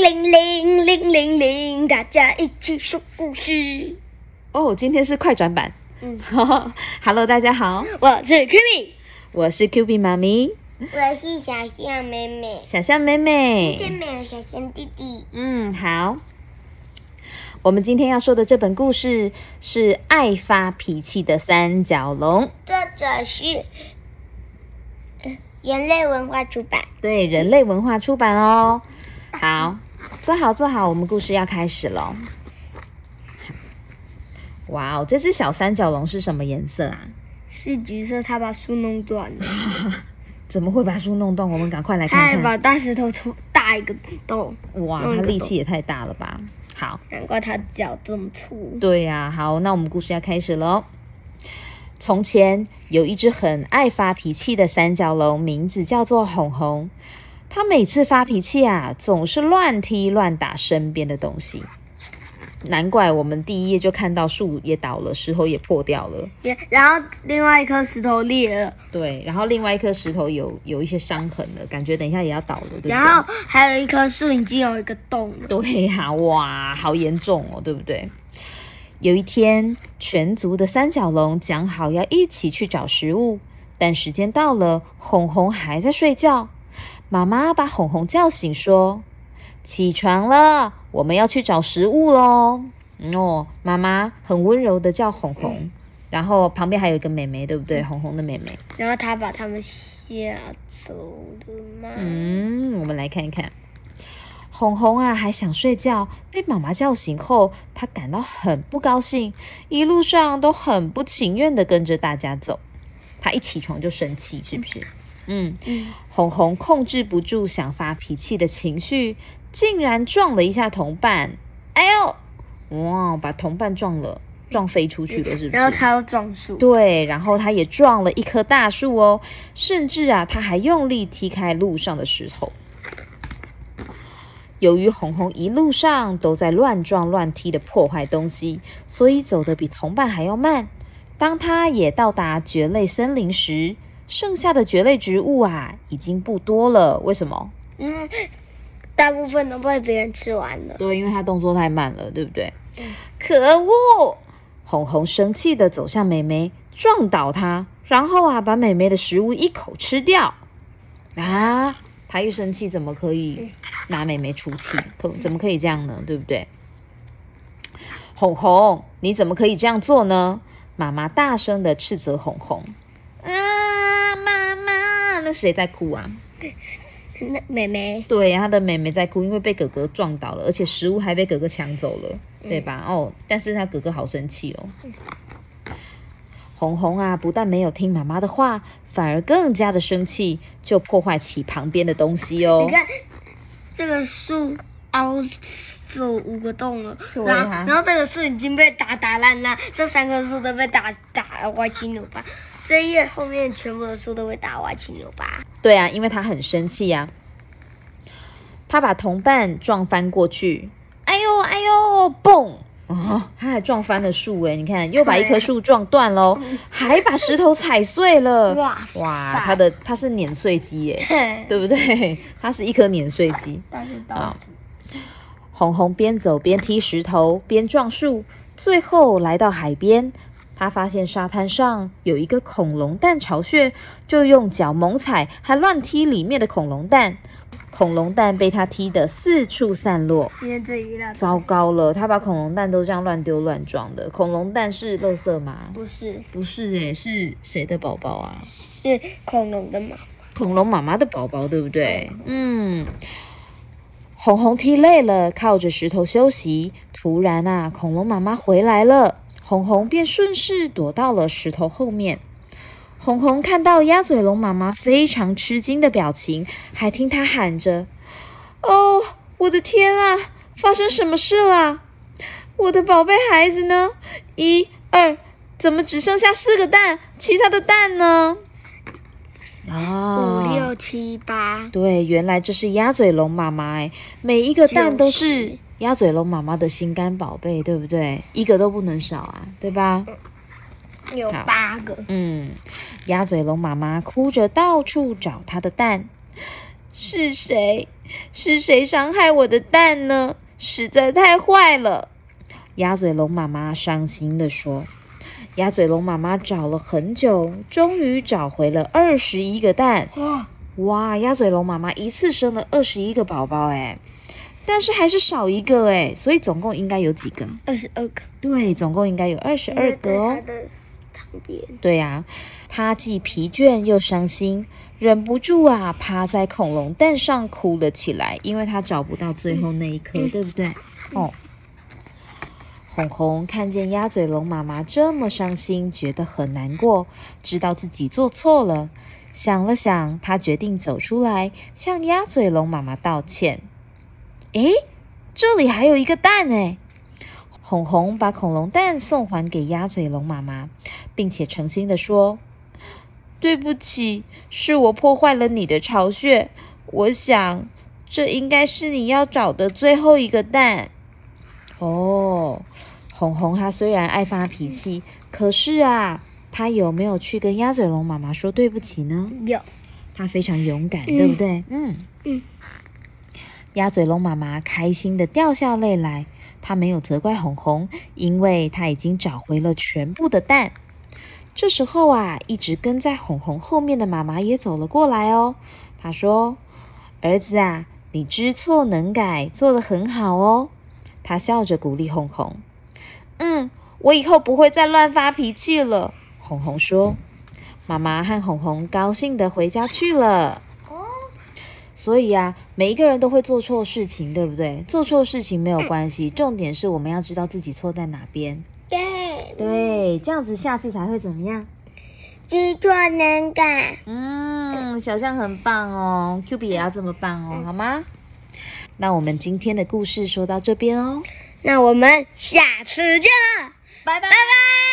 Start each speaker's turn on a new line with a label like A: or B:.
A: 铃铃铃铃铃，大家一起说故事。
B: 哦，今天是快转版。
A: 嗯
B: ，Hello，大家好，
A: 我是 Kimi，
B: 我是 Q B 妈咪，
A: 我是小象妹妹，
B: 小象妹妹。
A: 今天没有小象弟弟。
B: 嗯，好。我们今天要说的这本故事是爱发脾气的三角龙，
A: 作者是人类文化出版。
B: 对，人类文化出版哦。好，坐好坐好，我们故事要开始喽。哇哦，这只小三角龙是什么颜色啊？
A: 是橘色，它把树弄断了，
B: 怎么会把树弄断？我们赶快来看看。
A: 把大石头戳大一个洞，
B: 哇，它力气也太大了吧！好，
A: 难怪它脚这么粗。
B: 对呀、好，那我们故事要开始喽。从前有一只很爱发脾气的三角龙，名字叫做红红。它每次发脾气啊，总是乱踢乱打身边的东西。难怪我们第一页就看到树也倒了，石头也破掉了。
A: 也然后另外一颗石头裂了，
B: 对，然后另外一颗石头有有一些伤痕了，感觉等一下也要倒了，对不对？
A: 然后还有一棵树已经有一个洞了。
B: 对呀、哇，好严重哦，对不对？有一天，全族的三角龙讲好要一起去找食物，但时间到了，红红还在睡觉。妈妈把红红叫醒，说：“起床了，我们要去找食物喽。”哦，妈妈很温柔的叫红红，然后旁边还有一个妹妹，对不对？红红的妹妹。
A: 然后她把他们吓走了吗？
B: 嗯，我们来看一看，红红啊，还想睡觉，被妈妈叫醒后，她感到很不高兴，一路上都很不情愿的跟着大家走。她一起床就生气，是不是？嗯，
A: 嗯，
B: 红红控制不住想发脾气的情绪，竟然撞了一下同伴。哎呦，哇，把同伴撞了，撞飞出去了，是不是？
A: 然后他又撞树。
B: 对，然后他也撞了一棵大树哦，甚至啊，他还用力踢开路上的石头。由于红红一路上都在乱撞乱踢的破坏东西，所以走得比同伴还要慢。当他也到达蕨类森林时，剩下的蕨类植物啊，已经不多了。为什么？
A: 嗯，大部分都被别人吃完了。
B: 对，因为他动作太慢了，对不对？可恶！红红生气的走向美眉，撞倒她，然后啊，把美眉的食物一口吃掉。啊，他一生气怎么可以拿美眉出气？可怎么可以这样呢？对不对？红红，你怎么可以这样做呢？妈妈大声的斥责红红。啊，妈妈，那谁在哭啊？
A: 那妹妹，
B: 对，他的妹妹在哭，因为被哥哥撞倒了，而且食物还被哥哥抢走了，对吧？哦，但是他哥哥好生气哦。红红啊，不但没有听妈妈的话，反而更加的生气，就破坏起旁边的东西哦
A: 你。看这个树凹出五个洞了，然后
B: 啊
A: 然后这个树已经被打打烂了，这三棵树都被打打歪七扭八，这一页后面全部的树都被打歪七扭八。
B: 对啊，因为他很生气呀、他把同伴撞翻过去，哎呦哎呦，嘣！哦，他还撞翻了树哎，你看又把一棵树撞断喽，还把石头踩碎了。
A: 哇
B: 哇，他的他是碾碎机耶，对不对？他是一颗碾碎机。
A: 但是刀
B: 红红边走边踢石头，边撞树，最后来到海边。他发现沙滩上有一个恐龙蛋巢穴，就用脚猛踩，还乱踢里面的恐龙蛋。恐龙蛋被他踢得四处散落。糟糕了，他把恐龙蛋都这样乱丢乱撞的。恐龙蛋是垃圾吗？
A: 不是
B: 不是诶，是谁的宝宝啊？
A: 是恐龙的嘛？
B: 恐龙妈妈的宝宝，对不对？嗯。红红踢累了，靠着石头休息。突然啊，恐龙妈妈回来了，红红便顺势躲到了石头后面。红红看到鸭嘴龙妈妈非常吃惊的表情，还听她喊着：“哦，我的天啊，发生什么事啦？我的宝贝孩子呢？一二，怎么只剩下四个蛋？其他的蛋呢？”啊
A: 五六七八，
B: 对，原来这是鸭嘴龙妈妈哎，每一个蛋都是鸭嘴龙妈妈的心肝宝贝，对不对？一个都不能少啊，对吧？
A: 有八个。
B: 嗯，鸭嘴龙妈妈哭着到处找它的蛋。是谁？是谁伤害我的蛋呢？实在太坏了！鸭嘴龙妈妈伤心的说。鸭嘴龙妈妈找了很久，终于找回了二十一个蛋。哇哇！鸭嘴龙妈妈一次生了二十一个宝宝，哎，但是还是少一个，哎，所以总共应该有几个？
A: 二十二个。
B: 对，总共应该有二十二个哦。对呀，它既疲倦又伤心，忍不住啊，趴在恐龙蛋上哭了起来，因为它找不到最后那一颗，对不对？哦。红红看见鸭嘴龙妈妈这么伤心，觉得很难过，知道自己做错了。想了想，他决定走出来向鸭嘴龙妈妈道歉。诶，这里还有一个蛋诶。红红把恐龙蛋送还给鸭嘴龙妈妈，并且诚心的说：“对不起，是我破坏了你的巢穴。我想，这应该是你要找的最后一个蛋。”哦，红红他虽然爱发脾气，可是啊，他有没有去跟鸭嘴龙妈妈说对不起呢？
A: 有，
B: 他非常勇敢，对不对？嗯嗯。鸭嘴龙妈妈开心的掉下泪来，她没有责怪红红，因为她已经找回了全部的蛋。这时候啊，一直跟在红红后面的妈妈也走了过来哦。她说：“儿子啊，你知错能改，做得很好哦。”他笑着鼓励红红：“嗯，我以后不会再乱发脾气了。”红红说。妈妈和红红高兴的回家去了。哦，所以啊，每一个人都会做错事情，对不对？做错事情没有关系，重点是我们要知道自己错在哪边。
A: 对，
B: 对，这样子下次才会怎么样？
A: 知错能改。
B: 嗯，小象很棒哦，Q B 也要这么棒哦，好吗？那我们今天的故事说到这边哦，
A: 那我们下次见了，
B: 拜拜。
A: 拜拜。